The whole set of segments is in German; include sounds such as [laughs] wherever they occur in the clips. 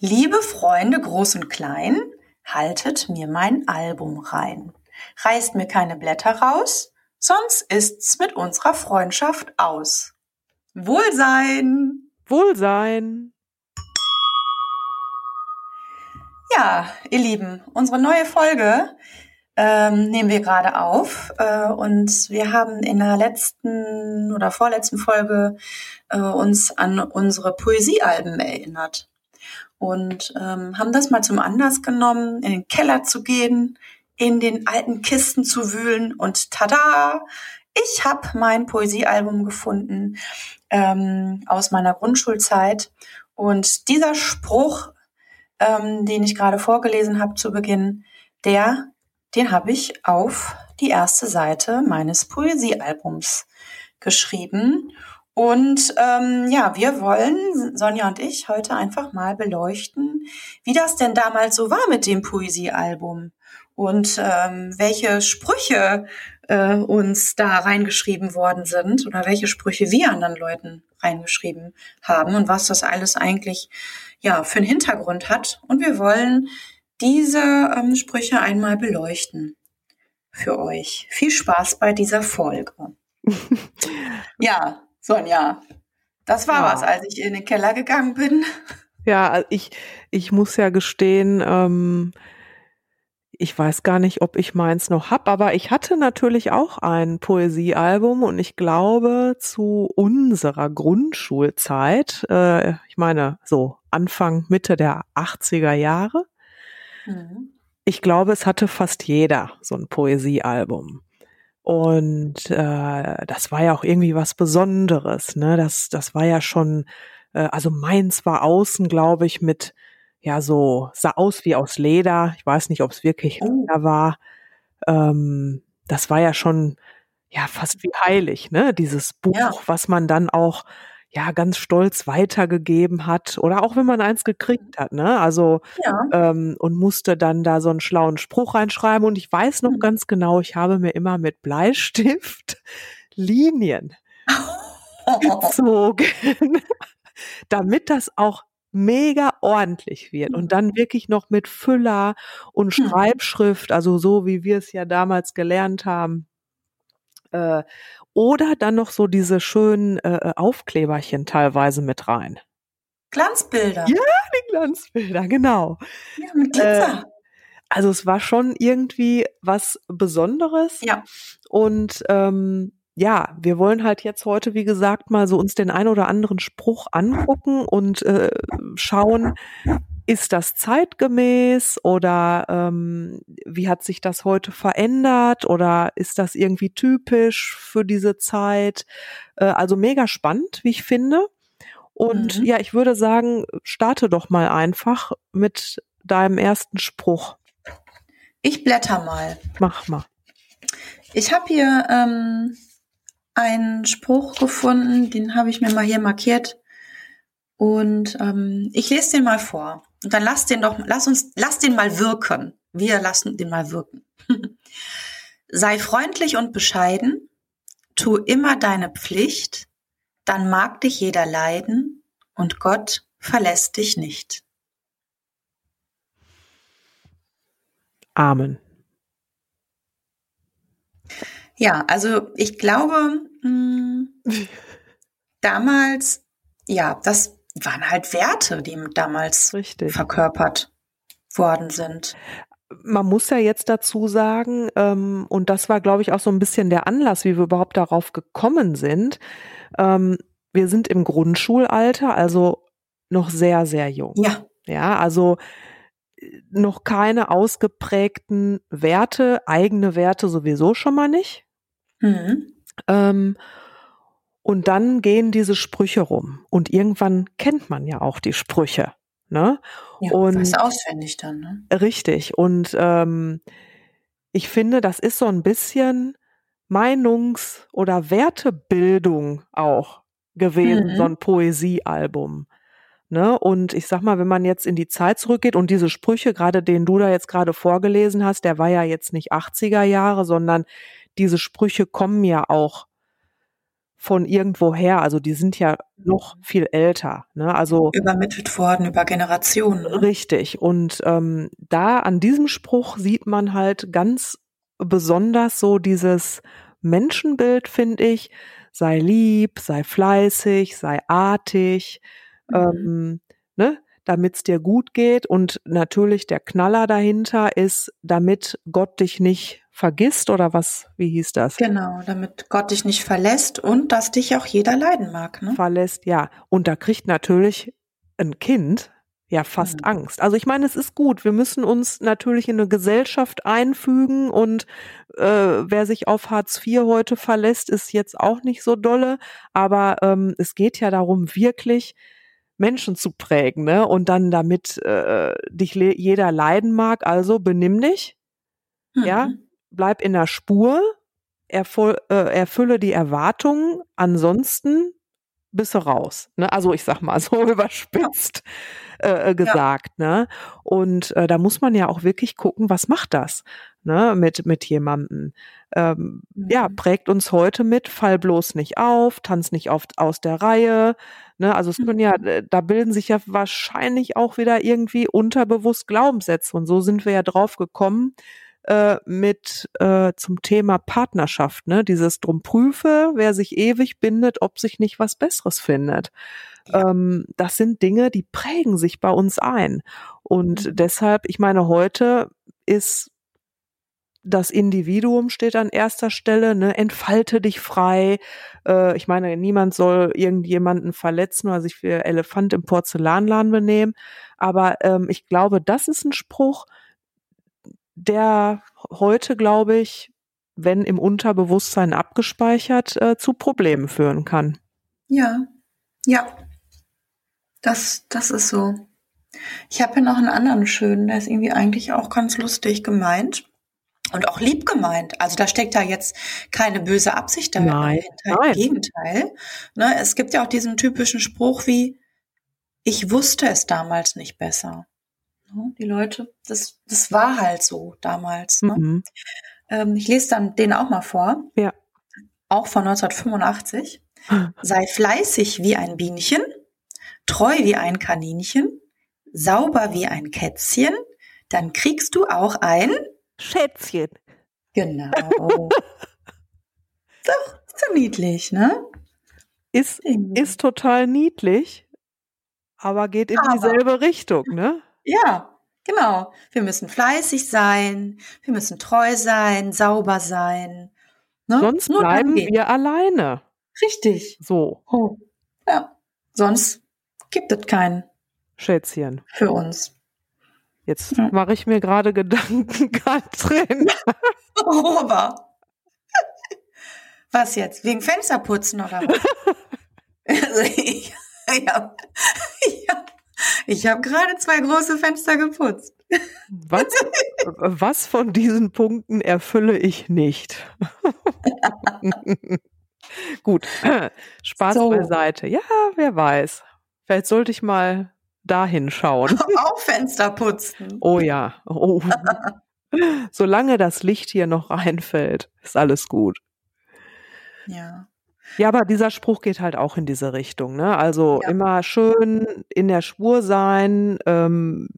Liebe Freunde, groß und klein, haltet mir mein Album rein. Reißt mir keine Blätter raus, sonst ist's mit unserer Freundschaft aus. Wohlsein! Wohlsein! Ja, ihr Lieben, unsere neue Folge ähm, nehmen wir gerade auf äh, und wir haben in der letzten oder vorletzten Folge äh, uns an unsere Poesiealben erinnert und ähm, haben das mal zum Anlass genommen, in den Keller zu gehen, in den alten Kisten zu wühlen und tada, ich habe mein Poesiealbum gefunden ähm, aus meiner Grundschulzeit und dieser Spruch, ähm, den ich gerade vorgelesen habe zu Beginn, der den habe ich auf die erste Seite meines Poesiealbums geschrieben. Und ähm, ja, wir wollen, Sonja und ich, heute einfach mal beleuchten, wie das denn damals so war mit dem Poesiealbum und ähm, welche Sprüche äh, uns da reingeschrieben worden sind oder welche Sprüche wir anderen Leuten reingeschrieben haben und was das alles eigentlich ja für einen Hintergrund hat. Und wir wollen diese ähm, Sprüche einmal beleuchten für euch. Viel Spaß bei dieser Folge. [laughs] ja, Sonja, das war ja. was, als ich in den Keller gegangen bin. Ja, ich, ich muss ja gestehen, ähm, ich weiß gar nicht, ob ich meins noch hab, aber ich hatte natürlich auch ein Poesiealbum und ich glaube zu unserer Grundschulzeit, äh, ich meine so Anfang, Mitte der 80er Jahre, Mhm. Ich glaube, es hatte fast jeder so ein Poesiealbum. Und äh, das war ja auch irgendwie was Besonderes. Ne? Das, das war ja schon, äh, also meins war außen, glaube ich, mit, ja, so, sah aus wie aus Leder. Ich weiß nicht, ob es wirklich oh. Leder war. Ähm, das war ja schon, ja, fast wie heilig, ne? Dieses Buch, ja. was man dann auch ja ganz stolz weitergegeben hat oder auch wenn man eins gekriegt hat, ne? Also ja. ähm, und musste dann da so einen schlauen Spruch reinschreiben und ich weiß noch mhm. ganz genau, ich habe mir immer mit Bleistift Linien [laughs] gezogen, [laughs] damit das auch mega ordentlich wird und dann mhm. wirklich noch mit Füller und mhm. Schreibschrift, also so wie wir es ja damals gelernt haben. Äh, oder dann noch so diese schönen äh, äh, Aufkleberchen teilweise mit rein. Glanzbilder. Ja, die Glanzbilder, genau. Ja, mit Glitzer. Äh, also es war schon irgendwie was Besonderes. Ja. Und ähm, ja, wir wollen halt jetzt heute, wie gesagt, mal so uns den ein oder anderen Spruch angucken und äh, schauen, ist das zeitgemäß oder ähm, wie hat sich das heute verändert oder ist das irgendwie typisch für diese Zeit? Äh, also mega spannend, wie ich finde. Und mhm. ja, ich würde sagen, starte doch mal einfach mit deinem ersten Spruch. Ich blätter mal. Mach mal. Ich habe hier ähm, einen Spruch gefunden, den habe ich mir mal hier markiert. Und ähm, ich lese den mal vor. Und dann lass den doch, lass uns, lass den mal wirken. Wir lassen den mal wirken. [laughs] Sei freundlich und bescheiden, tu immer deine Pflicht, dann mag dich jeder leiden und Gott verlässt dich nicht. Amen. Ja, also ich glaube, mh, hm, [laughs] damals, ja, das waren halt Werte, die damals Richtig. verkörpert worden sind. Man muss ja jetzt dazu sagen, ähm, und das war, glaube ich, auch so ein bisschen der Anlass, wie wir überhaupt darauf gekommen sind. Ähm, wir sind im Grundschulalter, also noch sehr, sehr jung. Ja. Ja, also äh, noch keine ausgeprägten Werte, eigene Werte sowieso schon mal nicht. Mhm. Ähm, und dann gehen diese Sprüche rum. Und irgendwann kennt man ja auch die Sprüche. Ne? Ja, und ist auswendig dann. Ne? Richtig. Und ähm, ich finde, das ist so ein bisschen Meinungs- oder Wertebildung auch gewesen, mhm. so ein Poesiealbum. Ne? Und ich sag mal, wenn man jetzt in die Zeit zurückgeht und diese Sprüche, gerade den du da jetzt gerade vorgelesen hast, der war ja jetzt nicht 80er Jahre, sondern diese Sprüche kommen ja auch von irgendwoher. Also die sind ja noch viel älter. Ne? Also übermittelt worden über Generationen. Ne? Richtig. Und ähm, da an diesem Spruch sieht man halt ganz besonders so dieses Menschenbild, finde ich. Sei lieb, sei fleißig, sei artig, mhm. ähm, ne? damit es dir gut geht. Und natürlich der Knaller dahinter ist, damit Gott dich nicht vergisst oder was, wie hieß das? Genau, damit Gott dich nicht verlässt und dass dich auch jeder leiden mag. Ne? Verlässt, ja. Und da kriegt natürlich ein Kind ja fast mhm. Angst. Also ich meine, es ist gut. Wir müssen uns natürlich in eine Gesellschaft einfügen und äh, wer sich auf Hartz IV heute verlässt, ist jetzt auch nicht so dolle. Aber ähm, es geht ja darum, wirklich Menschen zu prägen, ne? Und dann damit äh, dich jeder leiden mag, also benimm dich. Mhm. Ja, bleib in der Spur, erfüll, äh, erfülle die Erwartungen, ansonsten bist du raus. Ne? Also ich sag mal so [laughs] überspitzt äh, äh, gesagt. Ja. Ne? Und äh, da muss man ja auch wirklich gucken, was macht das ne? mit, mit jemandem. Ähm, mhm. Ja, prägt uns heute mit, fall bloß nicht auf, tanz nicht oft aus der Reihe. Ne? Also es können ja, mhm. [laughs] äh, da bilden sich ja wahrscheinlich auch wieder irgendwie unterbewusst Glaubenssätze. Und so sind wir ja drauf gekommen, äh, mit äh, zum Thema Partnerschaft, ne? Dieses drum prüfe, wer sich ewig bindet, ob sich nicht was Besseres findet. Ja. Ähm, das sind Dinge, die prägen sich bei uns ein. Und mhm. deshalb, ich meine, heute ist das Individuum steht an erster Stelle, ne, entfalte dich frei. Äh, ich meine, niemand soll irgendjemanden verletzen oder sich für Elefant im Porzellanladen benehmen. Aber ähm, ich glaube, das ist ein Spruch, der heute, glaube ich, wenn im Unterbewusstsein abgespeichert, äh, zu Problemen führen kann. Ja, ja, das, das ist so. Ich habe hier noch einen anderen schönen, der ist irgendwie eigentlich auch ganz lustig gemeint und auch lieb gemeint. Also da steckt da jetzt keine böse Absicht dahinter. Nein, Im Gegenteil. Ne, es gibt ja auch diesen typischen Spruch wie, ich wusste es damals nicht besser. Ne? Die Leute, das, das war halt so damals. Ne? Mhm. Ähm, ich lese dann den auch mal vor. Ja. Auch von 1985. Sei fleißig wie ein Bienchen, treu wie ein Kaninchen, sauber wie ein Kätzchen, dann kriegst du auch ein Schätzchen. Genau. [laughs] Doch, so niedlich, ne? Ist, ist total niedlich, aber geht in aber. dieselbe Richtung, ne? Ja, genau. Wir müssen fleißig sein, wir müssen treu sein, sauber sein. Ne? Sonst Nur bleiben wir alleine. Richtig. So. Oh. Ja. Sonst gibt es kein Schätzchen. Für uns. Jetzt ja. mache ich mir gerade Gedanken, [laughs] Katrin. [laughs] Worüber? Was jetzt? Wegen Fensterputzen oder was? also ich, ich habe ich hab ich habe gerade zwei große Fenster geputzt. Was, was von diesen Punkten erfülle ich nicht? [laughs] Gut, [clears throat] Spaß so. beiseite. Ja, wer weiß. Vielleicht sollte ich mal dahin schauen. [laughs] Auch Fenster putzen. Oh ja. Oh. Solange das Licht hier noch reinfällt, ist alles gut. Ja. Ja, aber dieser Spruch geht halt auch in diese Richtung. Ne? Also ja. immer schön in der Spur sein, ähm,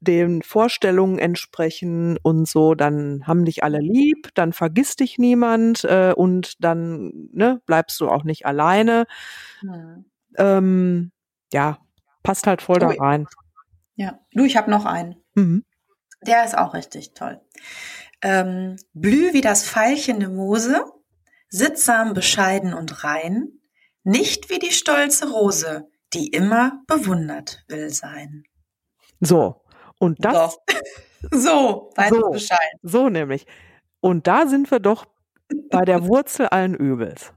den Vorstellungen entsprechen und so, dann haben dich alle lieb, dann vergisst dich niemand äh, und dann ne, bleibst du auch nicht alleine. Mhm. Ähm, ja, passt halt voll da rein. Ja, du, ich habe noch einen. Mhm. Der ist auch richtig toll. Ähm, blüh wie das Veilchen der Mose, sittsam, bescheiden und rein, nicht wie die stolze Rose, die immer bewundert will sein. So, und das. So, [laughs] so weiß so, Bescheid. So nämlich. Und da sind wir doch bei der [laughs] Wurzel allen Übels.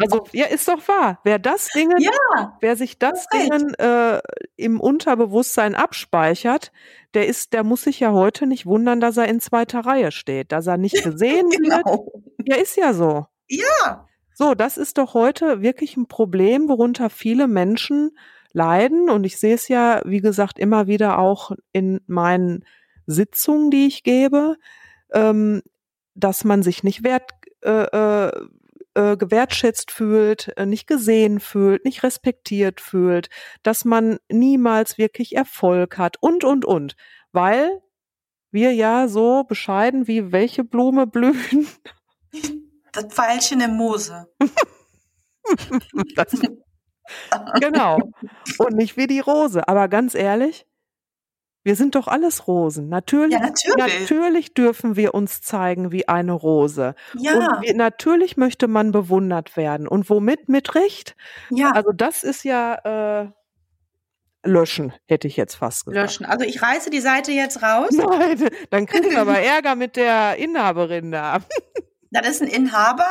Also, ja, ist doch wahr. Wer das Ding, ja, wer sich das Ding äh, im Unterbewusstsein abspeichert, der ist, der muss sich ja heute nicht wundern, dass er in zweiter Reihe steht, dass er nicht gesehen [laughs] genau. wird. Ja, ist ja so. Ja. So, das ist doch heute wirklich ein Problem, worunter viele Menschen leiden. Und ich sehe es ja, wie gesagt, immer wieder auch in meinen Sitzungen, die ich gebe, ähm, dass man sich nicht wert, äh, äh, äh, gewertschätzt fühlt, äh, nicht gesehen fühlt, nicht respektiert fühlt, dass man niemals wirklich Erfolg hat und, und, und. Weil wir ja so bescheiden wie welche Blume blühen. [laughs] Das Pfeilchen im Moose. das, genau. Und nicht wie die Rose. Aber ganz ehrlich, wir sind doch alles Rosen. Natürlich, ja, natürlich. natürlich. dürfen wir uns zeigen wie eine Rose. Ja. Und wir, natürlich möchte man bewundert werden. Und womit? Mit Recht. Ja. Also das ist ja äh, löschen, hätte ich jetzt fast gesagt. Löschen. Also ich reiße die Seite jetzt raus. Nein, dann kriegst [laughs] du aber Ärger mit der Inhaberin da. Das ist ein Inhaber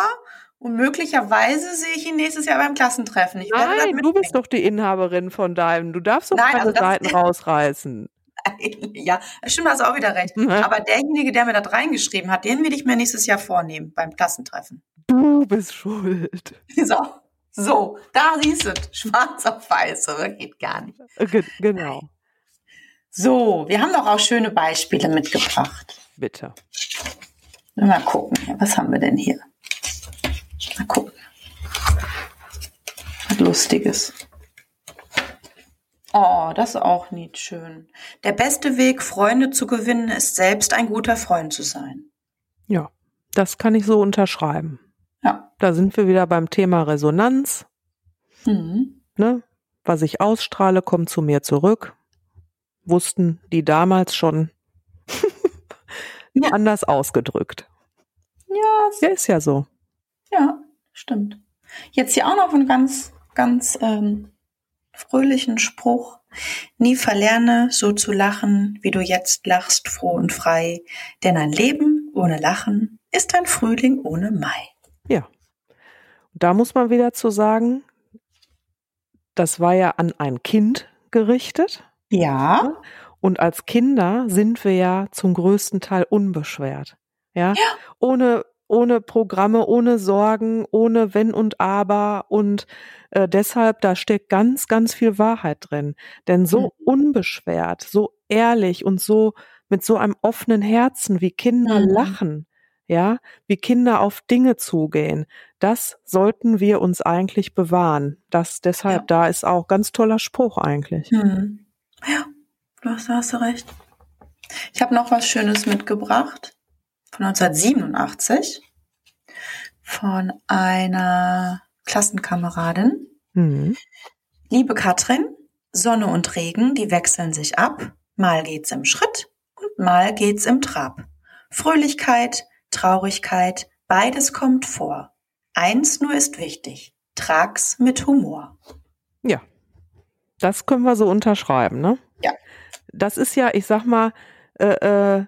und möglicherweise sehe ich ihn nächstes Jahr beim Klassentreffen. Ich Nein, du bist doch die Inhaberin von deinem. Du darfst doch Nein, keine also Seiten [laughs] rausreißen. ja, stimmt, hast auch wieder recht. [laughs] Aber derjenige, der mir das reingeschrieben hat, den will ich mir nächstes Jahr vornehmen beim Klassentreffen. Du bist schuld. [laughs] So, so da siehst du, schwarz auf weiß, oder? Geht gar nicht. Ge genau. So, wir haben doch auch schöne Beispiele mitgebracht. Bitte. Mal gucken, was haben wir denn hier? Mal gucken. Was Lustiges. Oh, das ist auch nicht schön. Der beste Weg, Freunde zu gewinnen, ist selbst ein guter Freund zu sein. Ja, das kann ich so unterschreiben. Ja. Da sind wir wieder beim Thema Resonanz. Mhm. Ne? Was ich ausstrahle, kommt zu mir zurück. Wussten die damals schon ja. anders ausgedrückt. Ja, ja, ist ja so. Ja, stimmt. Jetzt hier auch noch ein ganz, ganz ähm, fröhlichen Spruch. Nie verlerne so zu lachen, wie du jetzt lachst, froh und frei, denn ein Leben ohne Lachen ist ein Frühling ohne Mai. Ja. Da muss man wieder zu sagen, das war ja an ein Kind gerichtet. Ja. Und als Kinder sind wir ja zum größten Teil unbeschwert. Ja. ja. Ohne ohne Programme, ohne Sorgen, ohne Wenn und Aber und äh, deshalb, da steckt ganz, ganz viel Wahrheit drin. Denn so mhm. unbeschwert, so ehrlich und so mit so einem offenen Herzen, wie Kinder mhm. lachen, ja, wie Kinder auf Dinge zugehen, das sollten wir uns eigentlich bewahren. Das deshalb, ja. da ist auch ganz toller Spruch eigentlich. Mhm. Ja, du hast, hast du recht. Ich habe noch was Schönes mitgebracht von 1987 von einer Klassenkameradin. Mhm. Liebe Katrin, Sonne und Regen, die wechseln sich ab. Mal geht's im Schritt und mal geht's im Trab. Fröhlichkeit, Traurigkeit, beides kommt vor. Eins nur ist wichtig, trag's mit Humor. Ja, das können wir so unterschreiben, ne? Das ist ja, ich sag mal, äh, äh,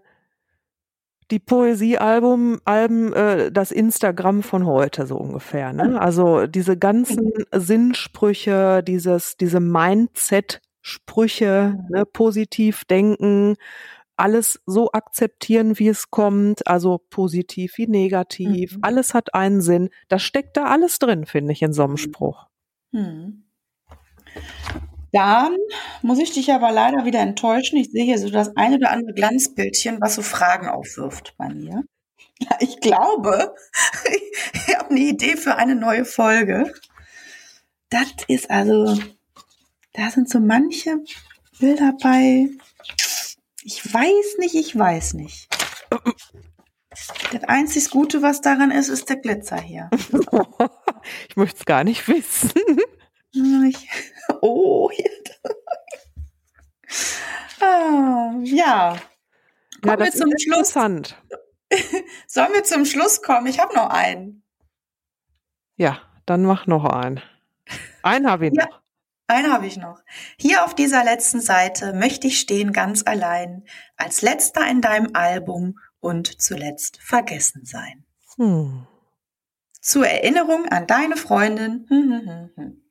die Poesiealbum, Alben, äh, das Instagram von heute so ungefähr. Ne? Also diese ganzen Sinnsprüche, dieses, diese Mindset-Sprüche, ne? positiv denken, alles so akzeptieren, wie es kommt, also positiv wie negativ, mhm. alles hat einen Sinn. Das steckt da alles drin, finde ich, in so einem Spruch. Mhm. Dann muss ich dich aber leider wieder enttäuschen. Ich sehe hier so das eine oder andere Glanzbildchen, was so Fragen aufwirft bei mir. [laughs] Ich glaube, [laughs] ich habe eine Idee für eine neue Folge. Das ist also, da sind so manche Bilder bei. Ich weiß nicht, ich weiß nicht. Das einzig Gute, was daran ist, ist der Glitzer hier. [laughs] ich möchte es gar nicht wissen. [laughs] Oh, ah, ja. Kommen ja, wir zum Schluss. [laughs] Sollen wir zum Schluss kommen? Ich habe noch einen. Ja, dann mach noch einen. Einen habe ich ja, noch. Einen habe ich noch. Hier auf dieser letzten Seite möchte ich stehen ganz allein, als letzter in deinem Album und zuletzt vergessen sein. Hm. Zur Erinnerung an deine Freundin. Hm, hm, hm, hm.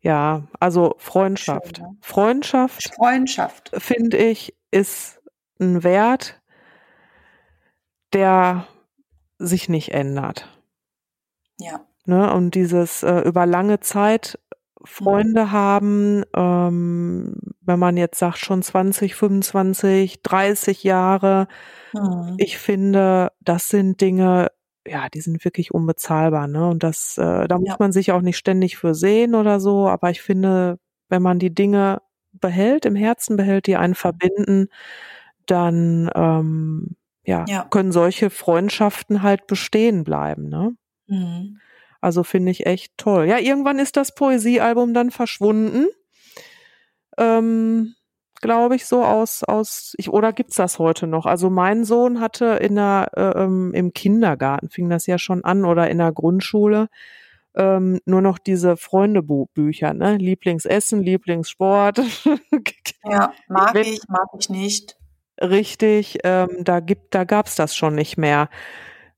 Ja, also Freundschaft. Schön, ne? Freundschaft. Freundschaft. Finde ich, ist ein Wert, der sich nicht ändert. Ja. Ne? Und dieses äh, über lange Zeit Freunde mhm. haben, ähm, wenn man jetzt sagt schon 20, 25, 30 Jahre, mhm. ich finde, das sind Dinge, ja, die sind wirklich unbezahlbar, ne? Und das, äh, da muss ja. man sich auch nicht ständig für sehen oder so, aber ich finde, wenn man die Dinge behält, im Herzen behält, die einen verbinden, dann ähm, ja, ja. können solche Freundschaften halt bestehen bleiben, ne? Mhm. Also finde ich echt toll. Ja, irgendwann ist das Poesiealbum dann verschwunden. Ähm, glaube ich, so aus, aus, ich, oder gibt's das heute noch? Also mein Sohn hatte in der, äh, ähm, im Kindergarten fing das ja schon an oder in der Grundschule, ähm, nur noch diese Freundebücher, ne? Lieblingsessen, Lieblingssport. [laughs] Ja, mag ich, mag ich nicht. Richtig, ähm, da gibt, da gab's das schon nicht mehr.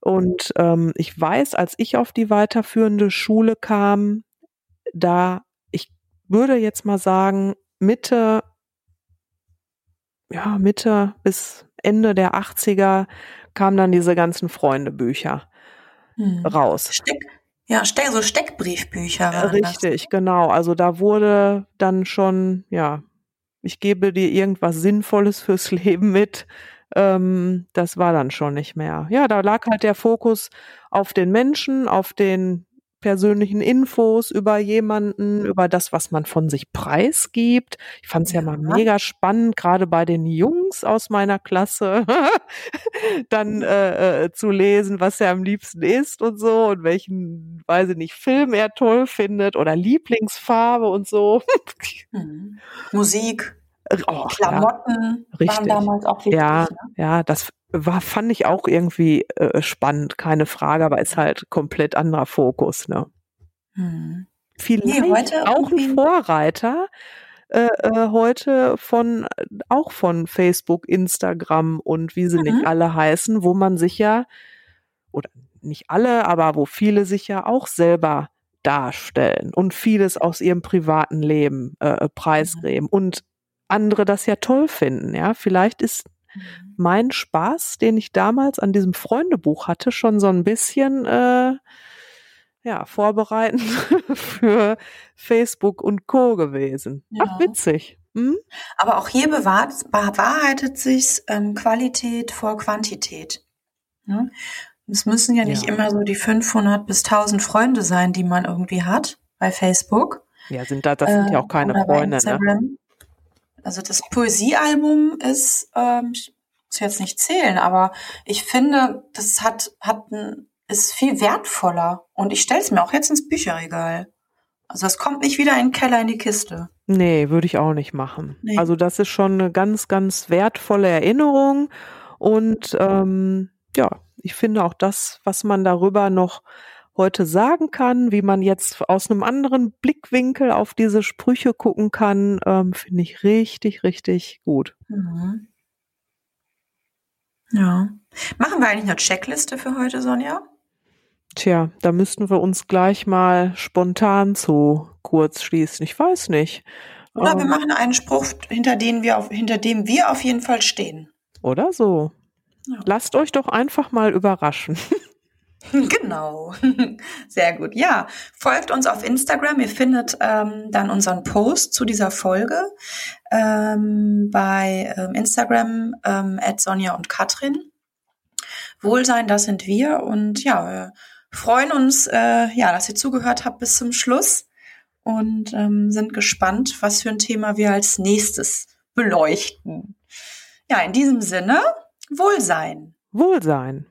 Und ähm, ich weiß, als ich auf die weiterführende Schule kam, da, ich würde jetzt mal sagen, Mitte, ja, Mitte bis Ende der 80er kamen dann diese ganzen Freundebücher hm. raus. Steck, ja, Steck, so Steckbriefbücher waren Richtig, das. genau. Also da wurde dann schon, ja, ich gebe dir irgendwas Sinnvolles fürs [laughs] Leben mit. Ähm, das war dann schon nicht mehr. Ja, da lag halt der Fokus auf den Menschen, auf den persönlichen Infos über jemanden, über das, was man von sich preisgibt. Ich fand es ja. ja mal mega spannend, gerade bei den Jungs aus meiner Klasse, [laughs] dann äh, äh, zu lesen, was er am liebsten isst und so und welchen, weiß ich nicht, Film er toll findet oder Lieblingsfarbe und so. [laughs] Mhm. Musik. Oh, Klamotten ja, waren damals auch wichtig. Ja, ne? ja, das war, fand ich auch irgendwie äh, spannend, keine Frage, aber ist halt komplett anderer Fokus, ne? Hm. Vielleicht nee, auch ein Vorreiter äh, äh, heute von auch von Facebook, Instagram und wie sie mhm. nicht alle heißen, wo man sich ja oder nicht alle, aber wo viele sich ja auch selber darstellen und vieles aus ihrem privaten Leben äh, preisgeben mhm. und andere das ja toll finden. Ja, vielleicht ist Mhm. mein Spaß, den ich damals an diesem Freundebuch hatte, schon so ein bisschen äh, ja, vorbereitend [laughs] für Facebook und Co. gewesen. Ja. Ach, witzig. Hm? Aber auch hier bewahrt, bewahrheitet sich ähm, Qualität vor Quantität. Ja? Es müssen ja nicht ja. immer so die 500 bis 1000 Freunde sein, die man irgendwie hat bei Facebook. Ja, sind da, das sind ja auch äh, keine Freunde. Ne? Also das Poesiealbum ist, ähm, ich muss jetzt nicht zählen, aber ich finde, das hat, hat ein, ist viel wertvoller. Und ich stelle es mir auch jetzt ins Bücherregal. Also es kommt nicht wieder in den Keller in die Kiste. Nee, würde ich auch nicht machen. Nee. Also das ist schon eine ganz, ganz wertvolle Erinnerung. Und ähm, ja, ich finde auch das, was man darüber noch heute sagen kann, wie man jetzt aus einem anderen Blickwinkel auf diese Sprüche gucken kann, ähm, finde ich richtig, richtig gut. Mhm. Ja. Machen wir eigentlich eine Checkliste für heute, Sonja? Tja, da müssten wir uns gleich mal spontan zu kurz schließen. Ich weiß nicht. Oder ähm, wir machen einen Spruch, hinter, den wir auf, hinter dem wir auf jeden Fall stehen. Oder so. Ja. Lasst euch doch einfach mal überraschen. [laughs] [laughs] Genau, sehr gut. Ja, folgt uns auf Instagram. Ihr findet ähm, dann unseren Post zu dieser Folge ähm, bei ähm, Instagram ähm, at Sonja und Katrin. Wohlsein, das sind wir. Und ja, wir freuen uns, äh, ja, dass ihr zugehört habt bis zum Schluss und ähm, sind gespannt, was für ein Thema wir als nächstes beleuchten. Ja, in diesem Sinne, Wohlsein. Wohlsein.